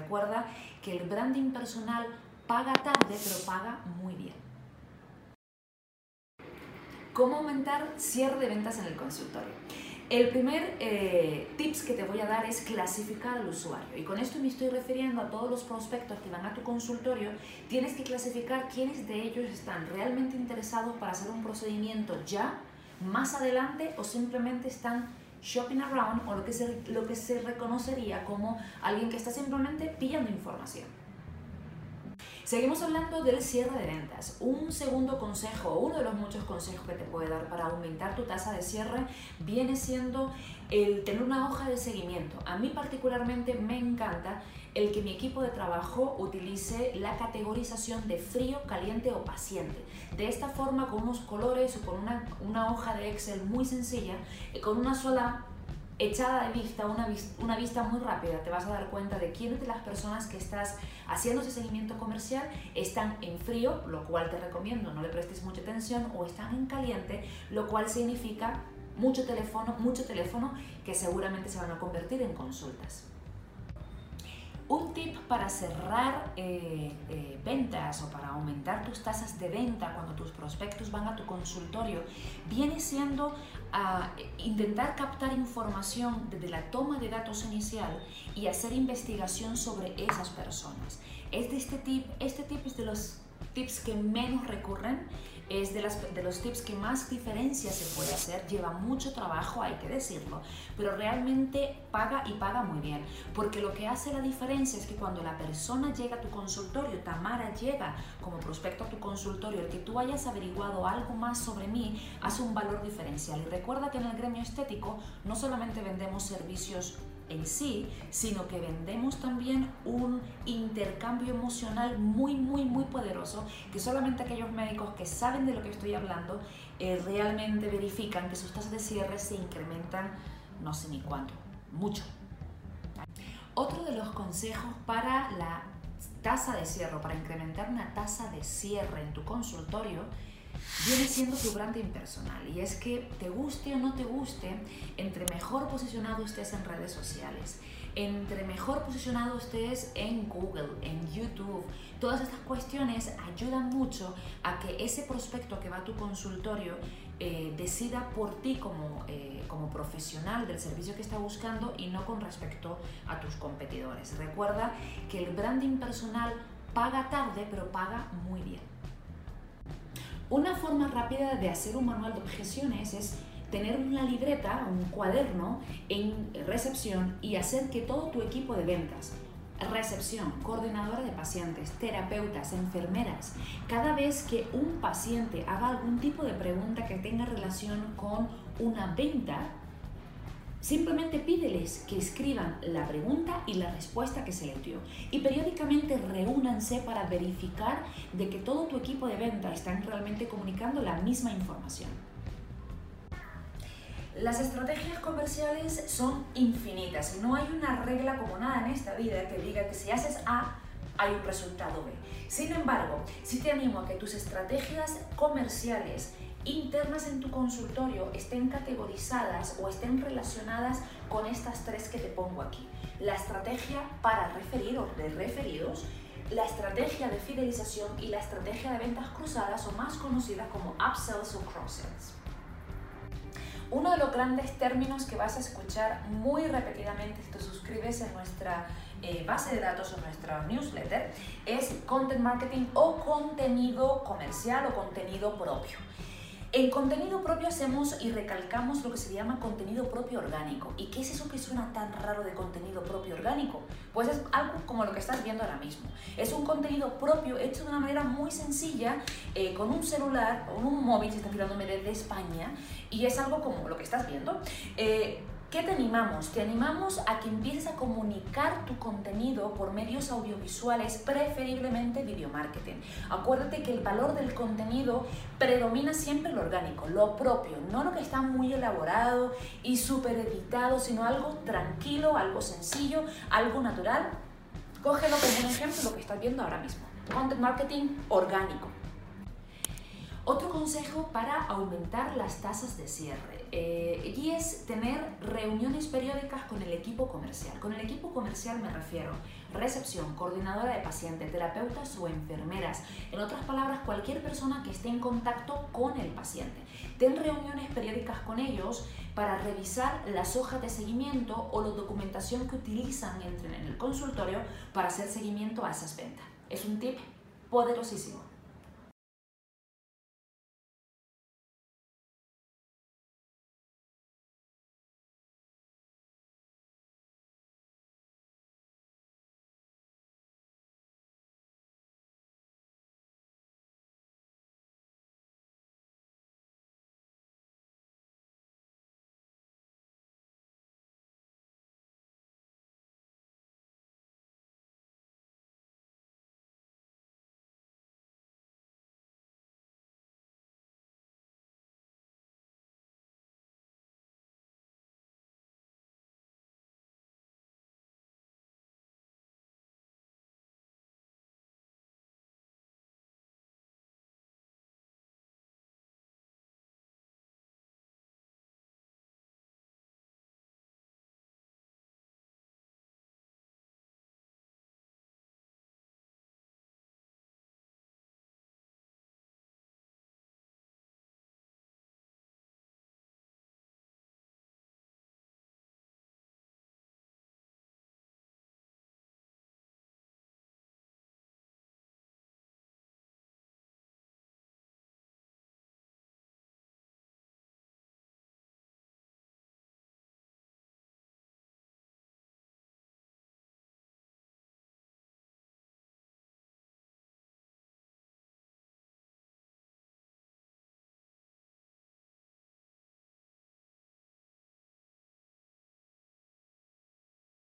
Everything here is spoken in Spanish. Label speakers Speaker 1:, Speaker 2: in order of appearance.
Speaker 1: Recuerda que el branding personal paga tarde, pero paga muy bien. ¿Cómo aumentar cierre de ventas en el consultorio? El primer eh, tips que te voy a dar es clasificar al usuario. Y con esto me estoy refiriendo a todos los prospectos que van a tu consultorio. Tienes que clasificar quiénes de ellos están realmente interesados para hacer un procedimiento ya, más adelante o simplemente están shopping around o lo que se, lo que se reconocería como alguien que está simplemente pillando información. Seguimos hablando del cierre de ventas. Un segundo consejo, uno de los muchos consejos que te puede dar para aumentar tu tasa de cierre, viene siendo el tener una hoja de seguimiento. A mí particularmente me encanta el que mi equipo de trabajo utilice la categorización de frío, caliente o paciente. De esta forma, con unos colores o con una, una hoja de Excel muy sencilla, eh, con una sola echada de vista, una, una vista muy rápida, te vas a dar cuenta de quiénes de las personas que estás haciendo ese seguimiento comercial están en frío, lo cual te recomiendo no le prestes mucha atención, o están en caliente, lo cual significa mucho teléfono, mucho teléfono que seguramente se van a convertir en consultas. Un tip para cerrar eh, eh, ventas o para aumentar tus tasas de venta cuando tus prospectos van a tu consultorio viene siendo ah, intentar captar información desde la toma de datos inicial y hacer investigación sobre esas personas. Es de este tip, este tip es de los tips que menos recurren es de, las, de los tips que más diferencia se puede hacer, lleva mucho trabajo, hay que decirlo, pero realmente paga y paga muy bien, porque lo que hace la diferencia es que cuando la persona llega a tu consultorio, Tamara llega como prospecto a tu consultorio, el que tú hayas averiguado algo más sobre mí hace un valor diferencial. Y recuerda que en el gremio estético no solamente vendemos servicios en sí, sino que vendemos también un intercambio emocional muy, muy, muy poderoso que solamente aquellos médicos que saben de lo que estoy hablando eh, realmente verifican que sus tasas de cierre se incrementan no sé ni cuánto, mucho. Otro de los consejos para la tasa de cierre, para incrementar una tasa de cierre en tu consultorio, viene siendo tu branding personal y es que te guste o no te guste, entre mejor posicionado estés en redes sociales, entre mejor posicionado estés en Google, en YouTube, todas estas cuestiones ayudan mucho a que ese prospecto que va a tu consultorio eh, decida por ti como, eh, como profesional del servicio que está buscando y no con respecto a tus competidores. Recuerda que el branding personal paga tarde, pero paga muy bien. Una forma rápida de hacer un manual de objeciones es tener una libreta, un cuaderno en recepción y hacer que todo tu equipo de ventas, recepción, coordinadora de pacientes, terapeutas, enfermeras, cada vez que un paciente haga algún tipo de pregunta que tenga relación con una venta, Simplemente pídeles que escriban la pregunta y la respuesta que se les dio. Y periódicamente reúnanse para verificar de que todo tu equipo de venta están realmente comunicando la misma información. Las estrategias comerciales son infinitas no hay una regla como nada en esta vida que diga que si haces A, hay un resultado B. Sin embargo, si te animo a que tus estrategias comerciales internas en tu consultorio estén categorizadas o estén relacionadas con estas tres que te pongo aquí. La estrategia para referir de referidos, la estrategia de fidelización y la estrategia de ventas cruzadas o más conocida como upsells o cross-sells. Uno de los grandes términos que vas a escuchar muy repetidamente si te suscribes a nuestra eh, base de datos o nuestra newsletter es content marketing o contenido comercial o contenido propio. En contenido propio hacemos y recalcamos lo que se llama contenido propio orgánico. ¿Y qué es eso que suena tan raro de contenido propio orgánico? Pues es algo como lo que estás viendo ahora mismo. Es un contenido propio hecho de una manera muy sencilla, eh, con un celular o un móvil, si estás mirándome desde España, y es algo como lo que estás viendo. Eh, ¿Qué te animamos? Te animamos a que empieces a comunicar tu contenido por medios audiovisuales, preferiblemente video marketing. Acuérdate que el valor del contenido predomina siempre lo orgánico, lo propio, no lo que está muy elaborado y súper editado, sino algo tranquilo, algo sencillo, algo natural. Cógelo como un ejemplo lo que estás viendo ahora mismo. Content marketing orgánico. Otro consejo para aumentar las tasas de cierre eh, y es tener reuniones periódicas con el equipo comercial. Con el equipo comercial me refiero recepción, coordinadora de paciente, terapeutas o enfermeras. En otras palabras, cualquier persona que esté en contacto con el paciente. Ten reuniones periódicas con ellos para revisar las hojas de seguimiento o la documentación que utilizan en el consultorio para hacer seguimiento a esas ventas. Es un tip poderosísimo.